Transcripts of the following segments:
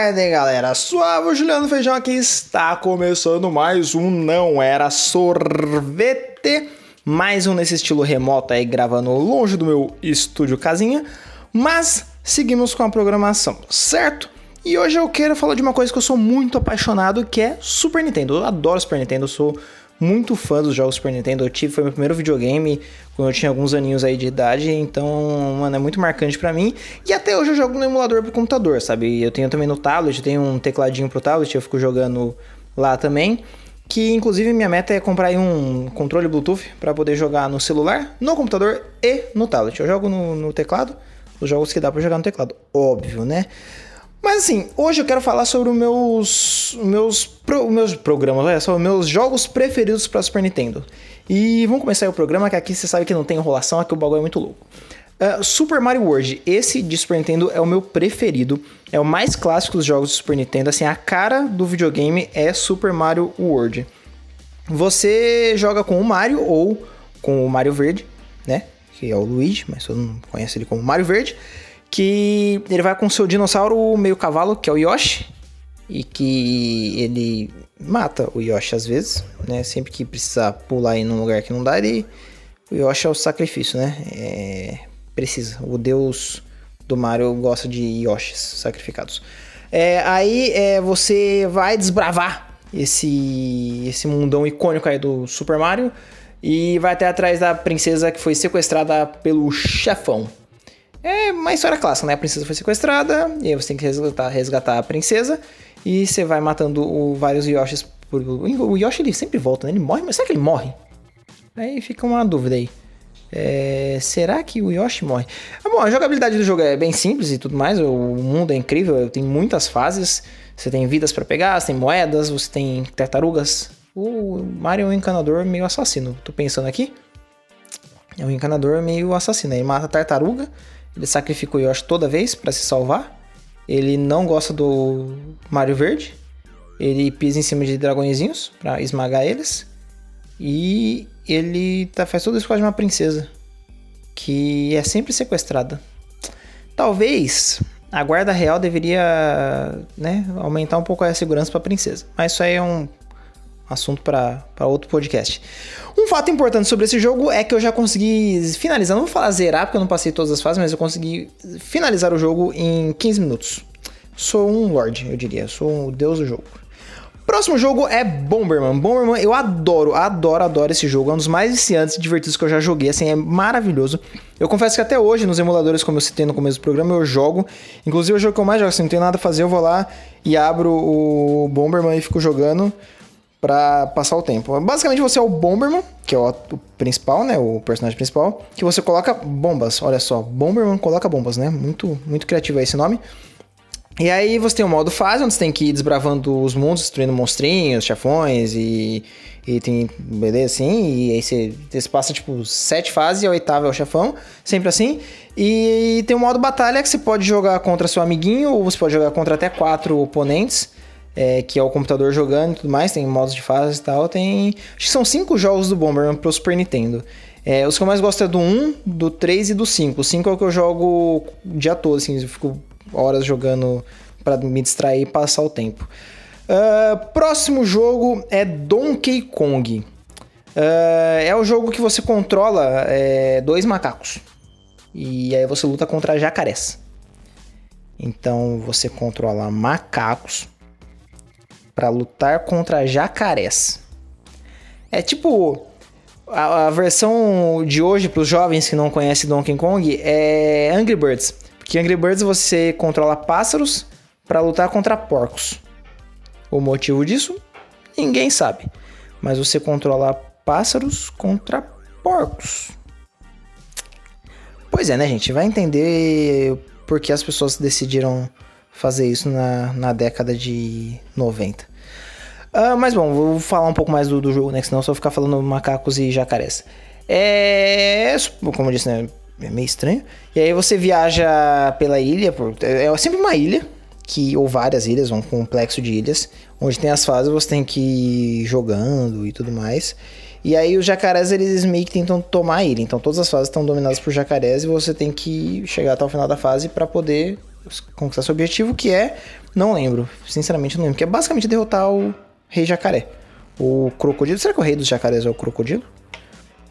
tarde, galera. Suave, o Juliano Feijão aqui está começando mais um Não Era Sorvete. Mais um nesse estilo remoto aí, gravando longe do meu estúdio casinha. Mas seguimos com a programação, certo? E hoje eu quero falar de uma coisa que eu sou muito apaixonado, que é Super Nintendo. Eu adoro Super Nintendo, eu sou muito fã dos jogos Super Nintendo. Eu tive, foi meu primeiro videogame quando eu tinha alguns aninhos aí de idade, então, mano, é muito marcante para mim. E até hoje eu jogo no emulador pro computador, sabe? Eu tenho também no tablet, eu tenho um tecladinho pro tablet, eu fico jogando lá também. Que inclusive minha meta é comprar um controle Bluetooth para poder jogar no celular, no computador e no tablet. Eu jogo no, no teclado, os jogos que dá para jogar no teclado, óbvio, né? Mas assim, hoje eu quero falar sobre os meus, meus, pro, meus programas, olha só, meus jogos preferidos para Super Nintendo. E vamos começar o programa, que aqui você sabe que não tem enrolação, aqui o bagulho é muito louco. Uh, Super Mario World, esse de Super Nintendo é o meu preferido, é o mais clássico dos jogos do Super Nintendo, assim, a cara do videogame é Super Mario World. Você joga com o Mario ou com o Mario Verde, né, que é o Luigi, mas todo mundo conhece ele como Mario Verde que ele vai com seu dinossauro meio cavalo, que é o Yoshi, e que ele mata o Yoshi às vezes, né? Sempre que precisar pular em um lugar que não dá, ele... o Yoshi é o sacrifício, né? É... Precisa. O deus do Mario gosta de Yoshis sacrificados. É, aí é, você vai desbravar esse, esse mundão icônico aí do Super Mario e vai até atrás da princesa que foi sequestrada pelo chefão. É uma história clássica, né? A princesa foi sequestrada, e aí você tem que resgatar, resgatar a princesa, e você vai matando o, vários Yoshis. Por, o Yoshi ele sempre volta, né? Ele morre, mas será que ele morre? Aí fica uma dúvida aí. É, será que o Yoshi morre? Ah, bom, a jogabilidade do jogo é bem simples e tudo mais. O mundo é incrível, tem muitas fases. Você tem vidas para pegar, você tem moedas, você tem tartarugas. O Mario é um encanador meio assassino. Tô pensando aqui. É um encanador meio assassino. Ele mata a tartaruga ele sacrifica o Yoshi toda vez para se salvar. Ele não gosta do Mario Verde. Ele pisa em cima de dragõezinhos para esmagar eles. E ele tá, faz tudo isso com uma princesa. Que é sempre sequestrada. Talvez a guarda real deveria né, aumentar um pouco a segurança para a princesa. Mas isso aí é um assunto para outro podcast. Um fato importante sobre esse jogo é que eu já consegui finalizar, não vou falar zerar porque eu não passei todas as fases, mas eu consegui finalizar o jogo em 15 minutos. Sou um lord, eu diria, sou um deus do jogo. Próximo jogo é Bomberman. Bomberman, eu adoro, adoro, adoro esse jogo. É um dos mais viciantes e divertidos que eu já joguei, assim, é maravilhoso. Eu confesso que até hoje, nos emuladores, como eu citei no começo do programa, eu jogo. Inclusive, o jogo que eu mais jogo, assim, não tenho nada a fazer, eu vou lá e abro o Bomberman e fico jogando para passar o tempo. Basicamente você é o Bomberman, que é o, principal, né, o personagem principal, que você coloca bombas. Olha só, Bomberman coloca bombas, né? Muito muito criativo esse nome. E aí você tem o modo fase, onde você tem que ir desbravando os mundos, destruindo monstrinhos, chefões e, e tem beleza assim. E aí você, você passa tipo sete fases a oitava é o chefão, sempre assim. E tem o modo batalha que você pode jogar contra seu amiguinho ou você pode jogar contra até quatro oponentes é, que é o computador jogando e tudo mais, tem modos de fase e tal. Tem. Acho que são cinco jogos do Bomberman pro Super Nintendo. É, os que eu mais gosto é do 1, do 3 e do 5. O 5 é o que eu jogo o dia todo, assim, eu fico horas jogando para me distrair e passar o tempo. Uh, próximo jogo é Donkey Kong. Uh, é o jogo que você controla é, dois macacos. E aí você luta contra jacarés. Então você controla macacos para lutar contra jacarés. É tipo a, a versão de hoje para os jovens que não conhecem Donkey Kong é Angry Birds, porque Angry Birds você controla pássaros para lutar contra porcos. O motivo disso ninguém sabe, mas você controla pássaros contra porcos. Pois é, né, gente? Vai entender por que as pessoas decidiram fazer isso na, na década de 90. Uh, mas bom, vou falar um pouco mais do, do jogo, né? Senão eu só ficar falando macacos e jacarés. É. Como eu disse, né? É meio estranho. E aí você viaja pela ilha, por, é, é sempre uma ilha, que, ou várias ilhas, um complexo de ilhas, onde tem as fases, você tem que ir jogando e tudo mais. E aí os jacarés, eles meio que tentam tomar a ilha. Então todas as fases estão dominadas por jacarés e você tem que chegar até o final da fase para poder conquistar seu objetivo, que é. Não lembro, sinceramente não lembro, que é basicamente derrotar o Rei Jacaré. O crocodilo. Será que o rei dos jacarés é o crocodilo?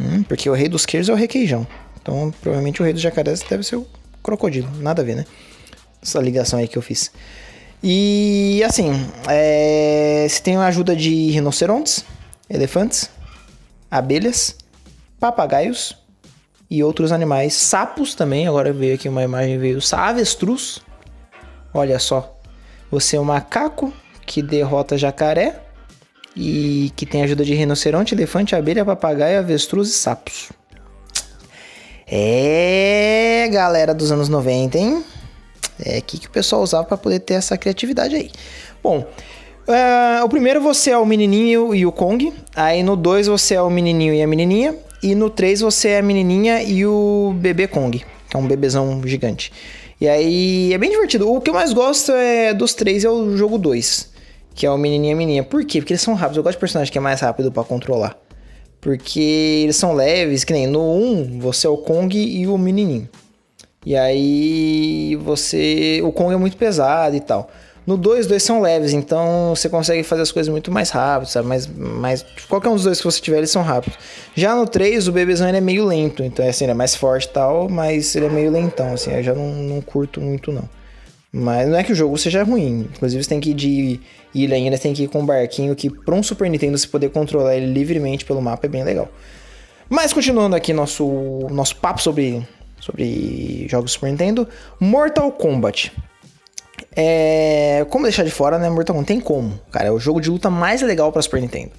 Hum, porque o rei dos queijos é o requeijão. Então, provavelmente o rei dos jacarés deve ser o crocodilo. Nada a ver, né? Essa ligação aí que eu fiz. E assim, é... você tem a ajuda de rinocerontes, elefantes, abelhas, papagaios e outros animais. Sapos também, agora veio aqui uma imagem, veio avestruz. Olha só. Você é um macaco que derrota jacaré e que tem ajuda de rinoceronte, elefante, abelha, papagaio, avestruz e sapos. É, galera dos anos 90, hein? É aqui que o pessoal usava para poder ter essa criatividade aí. Bom, uh, o primeiro você é o menininho e o Kong. Aí no 2 você é o menininho e a menininha. E no 3 você é a menininha e o bebê Kong, que é um bebezão gigante. E aí é bem divertido. O que eu mais gosto é dos três é o jogo 2, que é o menininho e a menininha. Por quê? Porque eles são rápidos. Eu gosto de personagem que é mais rápido para controlar. Porque eles são leves, que nem no 1 você é o Kong e o menininho. E aí você. O Kong é muito pesado e tal. No 2, dois são leves, então você consegue fazer as coisas muito mais rápido, sabe? Mas, mas qualquer um dos dois que você tiver, eles são rápidos. Já no 3, o bebezão ele é meio lento, então assim, ele é mais forte e tal, mas ele é meio lentão, assim, eu já não, não curto muito não. Mas não é que o jogo seja ruim, inclusive você tem que ir de ilha ainda, tem que ir com um barquinho que para um Super Nintendo você poder controlar ele livremente pelo mapa é bem legal. Mas continuando aqui nosso, nosso papo sobre sobre jogos Super Nintendo. Mortal Kombat. É, como deixar de fora, né? Mortal Kombat tem como, cara. É o jogo de luta mais legal para Super Nintendo.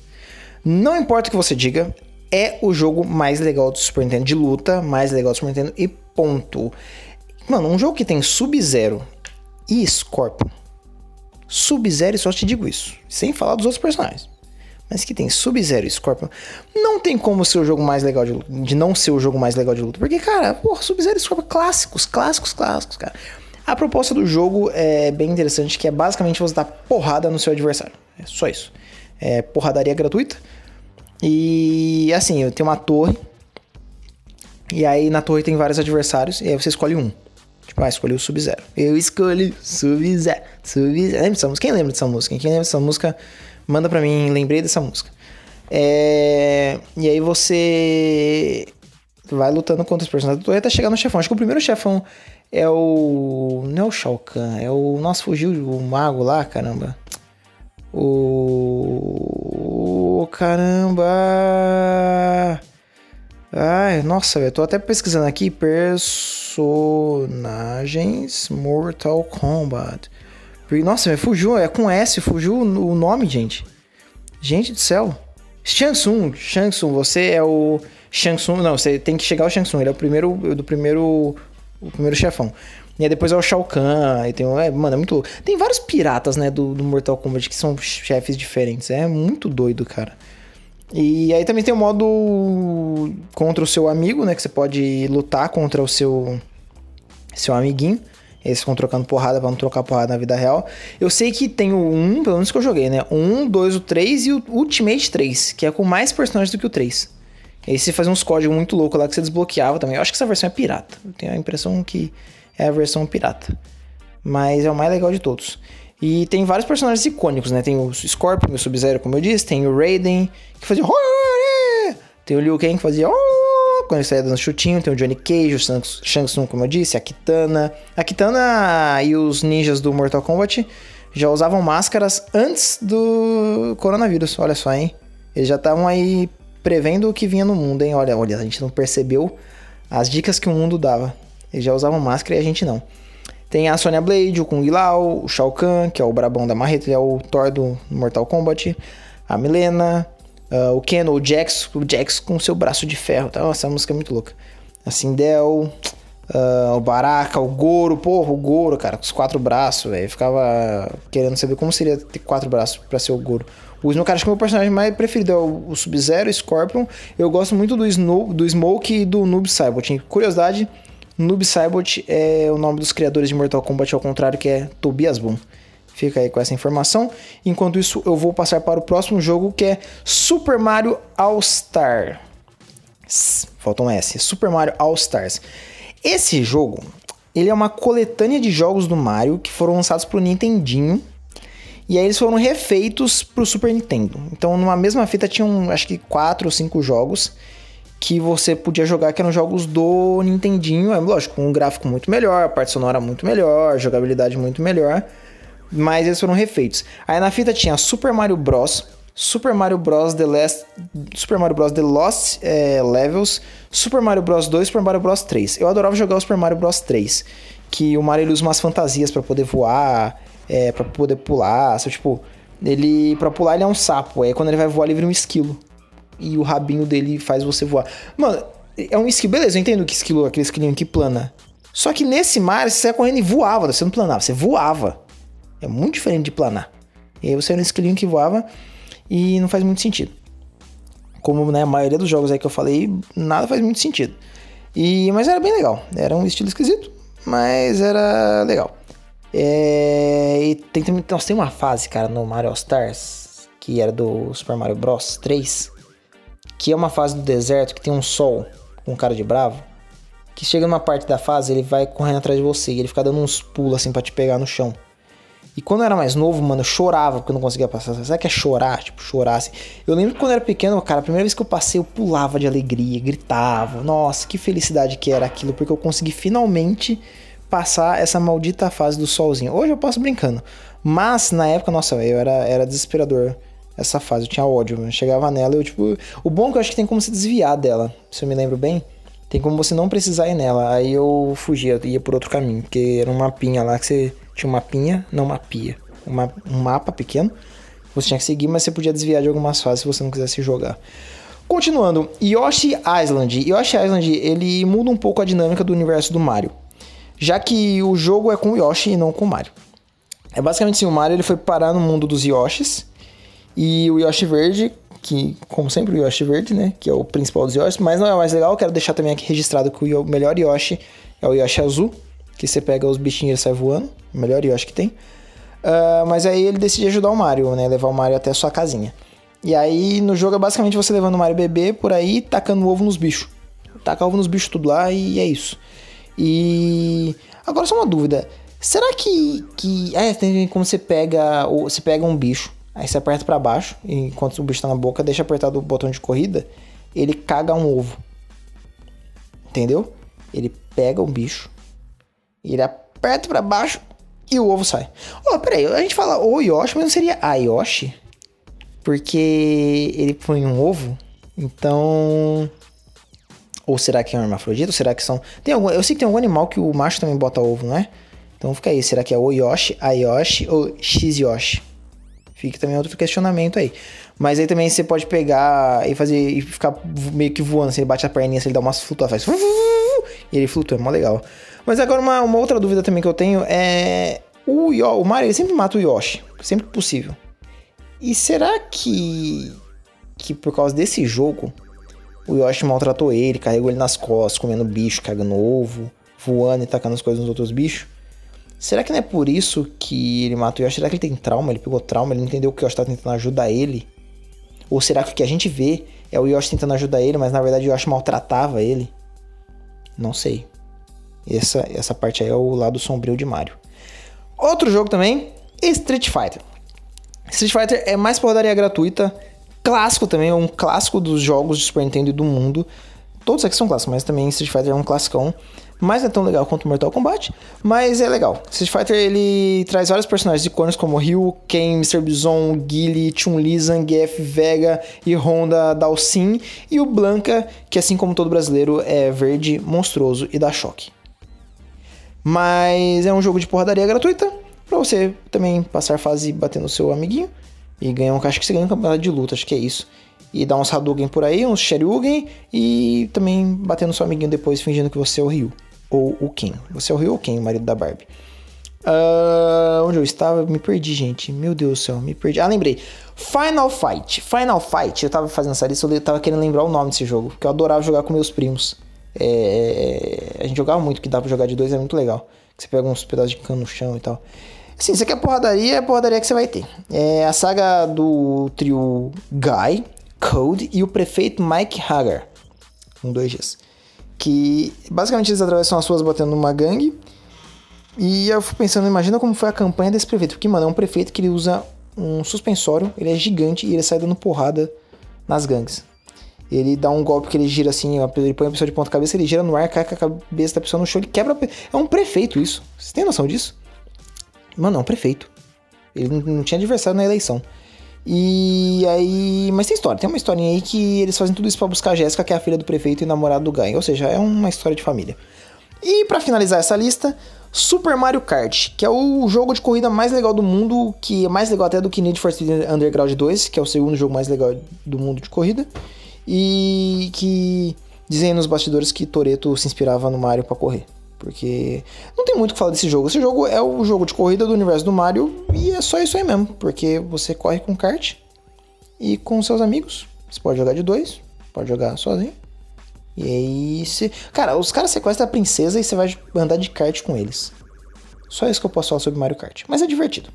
Não importa o que você diga, é o jogo mais legal do Super Nintendo de luta, mais legal do Super Nintendo e ponto. Mano, um jogo que tem Sub-Zero e Scorpion. Sub-Zero, só te digo isso, sem falar dos outros personagens mas que tem Sub-Zero e Scorpion, não tem como ser o jogo mais legal de luta, de não ser o jogo mais legal de luta. Porque, cara, porra, Sub-Zero e Scorpion, clássicos, clássicos, clássicos, cara. A proposta do jogo é bem interessante, que é basicamente você dar porrada no seu adversário. É só isso. É porradaria gratuita. E assim, eu tenho uma torre. E aí na torre tem vários adversários. E aí você escolhe um. Tipo, ah, escolhi o Sub-Zero. Eu escolhi Sub-Zero. Sub-Zero. Lembra dessa música? Quem lembra dessa música? Quem lembra dessa música? manda pra mim, lembrei dessa música. É... E aí você vai lutando contra os personagens até chegar no chefão. Acho que o primeiro chefão é o. Não é o Shao Kahn, é o. Nossa, fugiu o mago lá, caramba. O. Caramba! Ai, nossa, eu tô até pesquisando aqui personagens Mortal Kombat. Nossa, fugiu, é com S, fugiu o nome, gente. Gente do céu. Shang Tsung, você é o Shang Tsung, não, você tem que chegar ao Shang Tsung, ele é o primeiro, do primeiro, o primeiro chefão. E aí depois é o Shao Kahn, e tem, é, mano, é muito louco. Tem vários piratas, né, do, do Mortal Kombat que são chefes diferentes, é muito doido, cara. E aí também tem o modo contra o seu amigo, né, que você pode lutar contra o seu seu amiguinho. Eles ficam trocando porrada pra não trocar porrada na vida real. Eu sei que tem o 1, pelo menos que eu joguei, né? O 1, 2, o 3 e o Ultimate 3, que é com mais personagens do que o 3. E aí você fazia uns códigos muito loucos lá que você desbloqueava também. Eu acho que essa versão é pirata. Eu tenho a impressão que é a versão pirata. Mas é o mais legal de todos. E tem vários personagens icônicos, né? Tem o Scorpion, o Sub-Zero, como eu disse. Tem o Raiden, que fazia... Tem o Liu Kang, que fazia quando ele saía dando chutinho, tem o Johnny Cage, o Shang Tsung, como eu disse, a Kitana. A Kitana e os ninjas do Mortal Kombat já usavam máscaras antes do coronavírus, olha só, hein? Eles já estavam aí prevendo o que vinha no mundo, hein? Olha, olha, a gente não percebeu as dicas que o mundo dava. Eles já usavam máscara e a gente não. Tem a Sonya Blade, o Kung Lao, o Shao Kahn, que é o brabão da marreta, ele é o Thor do Mortal Kombat. A Milena, Uh, o Ken, o Jax, o Jax com seu braço de ferro. Tá? Essa música é muito louca. A Sindel, uh, o Baraka, o Goro. Porra, o Goro, cara, com os quatro braços, velho. Ficava querendo saber como seria ter quatro braços pra ser o Goro. O Snow, cara, acho que o meu personagem mais preferido é o, Sub-Zero, Scorpion. Eu gosto muito do, Snow, do Smoke e do Noob Saibot. Curiosidade, Noob Saibot é o nome dos criadores de Mortal Kombat, ao contrário, que é Tobias Boom. Fica aí com essa informação. Enquanto isso, eu vou passar para o próximo jogo que é Super Mario All Star. Falta um S. Super Mario All Stars. Esse jogo, ele é uma coletânea de jogos do Mario que foram lançados pro Nintendinho. E aí eles foram refeitos pro Super Nintendo. Então, numa mesma fita tinham, acho que quatro ou cinco jogos que você podia jogar que eram jogos do Nintendinho, é lógico, com um gráfico muito melhor, parte sonora muito melhor, jogabilidade muito melhor, mas eles foram refeitos. Aí na fita tinha Super Mario Bros, Super Mario Bros. The Last, Super Mario Bros. The Lost é, Levels, Super Mario Bros. 2 Super Mario Bros. 3. Eu adorava jogar o Super Mario Bros. 3, que o Mario usa umas fantasias para poder voar, é, para poder pular, sabe? tipo, ele para pular ele é um sapo, aí quando ele vai voar ele vira um esquilo. E o rabinho dele faz você voar. Mano, é um esquilo, beleza, eu entendo que esquilo, aquele esquilinho que plana. Só que nesse mar você ia correndo e voava, você não planava, você voava. É muito diferente de planar. E aí você era um esquilinho que voava e não faz muito sentido. Como né, a maioria dos jogos aí que eu falei, nada faz muito sentido. E, mas era bem legal. Era um estilo esquisito, mas era legal. É, e tem, nós tem uma fase, cara, no Mario All Stars, que era do Super Mario Bros 3, que é uma fase do deserto que tem um sol com um cara de bravo, que chega numa parte da fase, ele vai correndo atrás de você e ele fica dando uns pulos assim para te pegar no chão. E quando eu era mais novo, mano, eu chorava porque eu não conseguia passar. O que é chorar? Tipo, chorar assim. Eu lembro que quando eu era pequeno, cara, a primeira vez que eu passei, eu pulava de alegria, gritava. Nossa, que felicidade que era aquilo, porque eu consegui finalmente passar essa maldita fase do solzinho. Hoje eu passo brincando. Mas na época, nossa, eu era, era desesperador essa fase. Eu tinha ódio. Eu chegava nela, eu, tipo. O bom é que eu acho que tem como se desviar dela, se eu me lembro bem. Tem como você não precisar ir nela. Aí eu fugia, ia por outro caminho. Porque era um mapinha lá que você tinha uma pinha, não uma pia. Uma, um mapa pequeno. Você tinha que seguir, mas você podia desviar de algumas fases se você não quisesse jogar. Continuando, Yoshi Island. Yoshi Island, ele muda um pouco a dinâmica do universo do Mario. Já que o jogo é com Yoshi e não com Mario. É basicamente assim, o Mario ele foi parar no mundo dos Yoshis. E o Yoshi verde, que como sempre o Yoshi verde, né, que é o principal dos Yoshi, mas não é o mais legal, quero deixar também aqui registrado que o melhor Yoshi é o Yoshi azul, que você pega os bichinhos e sai voando. O melhor Yoshi que tem. Uh, mas aí ele decide ajudar o Mario, né? Levar o Mario até a sua casinha. E aí no jogo é basicamente você levando o Mario bebê por aí tacando ovo nos bichos. Taca ovo nos bichos tudo lá e é isso. E. Agora só uma dúvida. Será que. que... É, tem como você pega. Você pega um bicho, aí você aperta para baixo, enquanto o bicho tá na boca, deixa apertado o botão de corrida, ele caga um ovo. Entendeu? Ele pega um bicho, ele aperta para baixo e o ovo sai. Ó, oh, peraí, a gente fala o Yoshi, mas não seria a Yoshi? Porque ele põe um ovo, então... Ou será que é um hermafrodita? Ou será que são... Tem algum... Eu sei que tem algum animal que o macho também bota ovo, não é? Então fica aí, será que é o Yoshi, a Yoshi ou X Yoshi? Fica também outro questionamento aí. Mas aí também você pode pegar e fazer e ficar meio que voando. Você bate a perninha, você dá umas flutuações, faz e ele flutua, é mó legal. Mas agora uma, uma outra dúvida também que eu tenho é. O, o Mario ele sempre mata o Yoshi, sempre que possível. E será que. que por causa desse jogo, o Yoshi maltratou ele, carregou ele nas costas, comendo bicho, cagando ovo, voando e tacando as coisas nos outros bichos? Será que não é por isso que ele mata o Yoshi? Será que ele tem trauma? Ele pegou trauma? Ele não entendeu que o Yoshi tá tentando ajudar ele? Ou será que o que a gente vê é o Yoshi tentando ajudar ele, mas na verdade o Yoshi maltratava ele? Não sei. Essa, essa parte aí é o lado sombrio de Mario. Outro jogo também, Street Fighter. Street Fighter é mais porradaria gratuita, clássico também, é um clássico dos jogos de Super Nintendo e do mundo. Todos aqui são clássicos, mas também Street Fighter é um classicão. Mas não é tão legal quanto Mortal Kombat, mas é legal. Street Fighter ele traz vários personagens icônicos como Ryu, Ken, Mr. Bison, Guile, Chun-Li, Zangief, Vega e Honda Dalsin e o Blanca, que assim como todo brasileiro é verde, monstruoso e dá choque. Mas é um jogo de porradaria gratuita para você também passar fase batendo seu amiguinho e ganhar um caixa que você ganha um campeonato de luta, acho que é isso. E dar uns Hadouken por aí, uns Shoryuken e também batendo seu amiguinho depois fingindo que você é o Ryu ou o Ken. Você é o Ryu ou Ken, o marido da Barbie? Uh, onde eu estava? Me perdi, gente. Meu Deus do céu, me perdi. Ah, lembrei. Final Fight. Final Fight. Eu tava fazendo essa lista, eu tava querendo lembrar o nome desse jogo, porque eu adorava jogar com meus primos. É, a gente jogava muito, que dá pra jogar de dois, é muito legal. Você pega uns pedaços de cano no chão e tal. Sim, você quer porradaria, é porradaria que você vai ter. É a saga do trio Guy, Code e o prefeito Mike Hagar. Com dois Gs. Que basicamente eles atravessam as ruas batendo numa gangue. E eu fico pensando, imagina como foi a campanha desse prefeito. Porque, mano, é um prefeito que ele usa um suspensório, ele é gigante e ele sai dando porrada nas gangues. Ele dá um golpe que ele gira assim, ele põe a pessoa de ponta cabeça, ele gira no ar, cai com a cabeça da pessoa no chão, ele quebra. É um prefeito isso. Você tem noção disso? Mano, é um prefeito. Ele não tinha adversário na eleição. E aí. Mas tem história, tem uma historinha aí que eles fazem tudo isso pra buscar a Jéssica, que é a filha do prefeito e namorado do Ganho. Ou seja, é uma história de família. E para finalizar essa lista, Super Mario Kart, que é o jogo de corrida mais legal do mundo, que é mais legal até do que Need for Speed Underground 2, que é o segundo jogo mais legal do mundo de corrida. E que dizem nos bastidores que Toreto se inspirava no Mario para correr. Porque não tem muito o que falar desse jogo. Esse jogo é o jogo de corrida do universo do Mario e é só isso aí mesmo. Porque você corre com kart e com seus amigos. Você pode jogar de dois, pode jogar sozinho. E aí você. Cara, os caras sequestram a princesa e você vai andar de kart com eles. Só isso que eu posso falar sobre Mario Kart. Mas é divertido.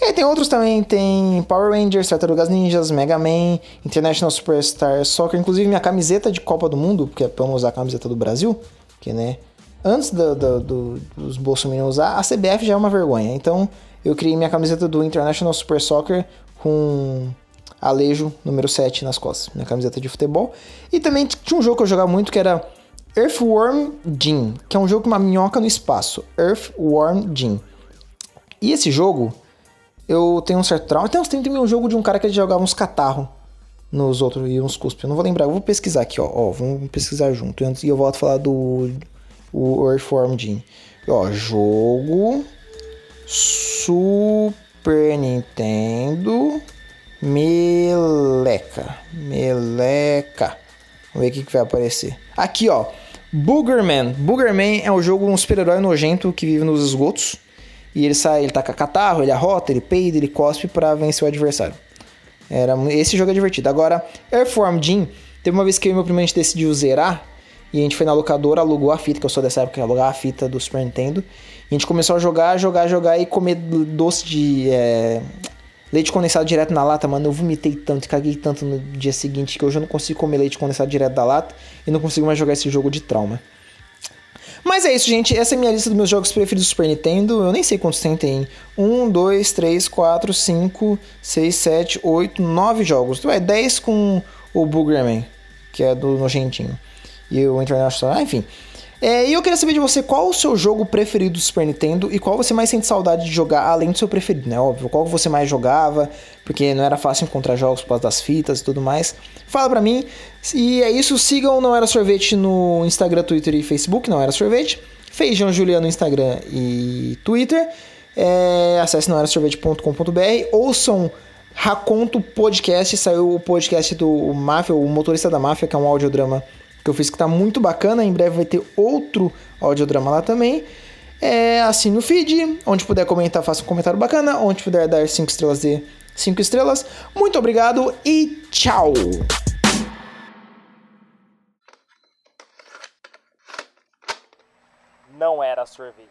E aí tem outros também, tem Power Rangers, Tartarugas Ninjas, Mega Man, International Superstar Soccer, inclusive minha camiseta de Copa do Mundo, porque é não usar a camiseta do Brasil, que né, antes do, do, do, dos bolsominions usar, a CBF já é uma vergonha. Então eu criei minha camiseta do International Super Soccer com Alejo número 7 nas costas, minha camiseta de futebol. E também tinha um jogo que eu jogava muito que era Earthworm Jim, que é um jogo com uma minhoca no espaço. Earthworm Jim. E esse jogo, eu tenho um certo trauma. Tem uns tem um jogo de um cara que jogava uns catarros nos outros e uns cuspes. Eu não vou lembrar, eu vou pesquisar aqui, ó. ó vamos pesquisar junto. E eu volto a falar do o Earthworm Jim. Ó, jogo Super Nintendo Meleca. Meleca. Vamos ver o que, que vai aparecer. Aqui, ó. Boogerman. Boogerman é um jogo, um super-herói nojento que vive nos esgotos. E ele sai, ele taca catarro, ele arrota, ele peida, ele cospe para vencer o adversário. Era, esse jogo é divertido. Agora, Earthworm Jim, teve uma vez que eu e meu primo a gente decidiu zerar. E a gente foi na locadora, alugou a fita, que eu sou dessa época, alugar a fita do Super Nintendo. E a gente começou a jogar, jogar, jogar e comer doce de. É, leite condensado direto na lata, mano. Eu vomitei tanto, caguei tanto no dia seguinte que hoje eu não consigo comer leite condensado direto da lata e não consigo mais jogar esse jogo de trauma. Mas é isso, gente. Essa é a minha lista dos meus jogos preferidos do Super Nintendo. Eu nem sei quantos tem. Tem 1, 2, 3, 4, 5, 6, 7, 8, 9 jogos. É 10 com o Boogerman, que é do Nojentinho e o International. Ah, enfim. É, e eu queria saber de você qual o seu jogo preferido do Super Nintendo e qual você mais sente saudade de jogar, além do seu preferido, né? Óbvio, qual você mais jogava, porque não era fácil encontrar jogos por causa das fitas e tudo mais. Fala pra mim. E é isso, sigam Não Era Sorvete no Instagram, Twitter e Facebook, Não Era Sorvete. Feijão Juliano no Instagram e Twitter. É, acesse noerasorvete.com.br. Ouçam Raconto Podcast, saiu o podcast do Máfia, o motorista da máfia, que é um audiodrama que eu fiz que tá muito bacana. Em breve vai ter outro audiodrama lá também. É, assine o feed, onde puder comentar, faça um comentário bacana, onde puder dar 5 estrelas, dê 5 estrelas. Muito obrigado e tchau! Não era sorvete.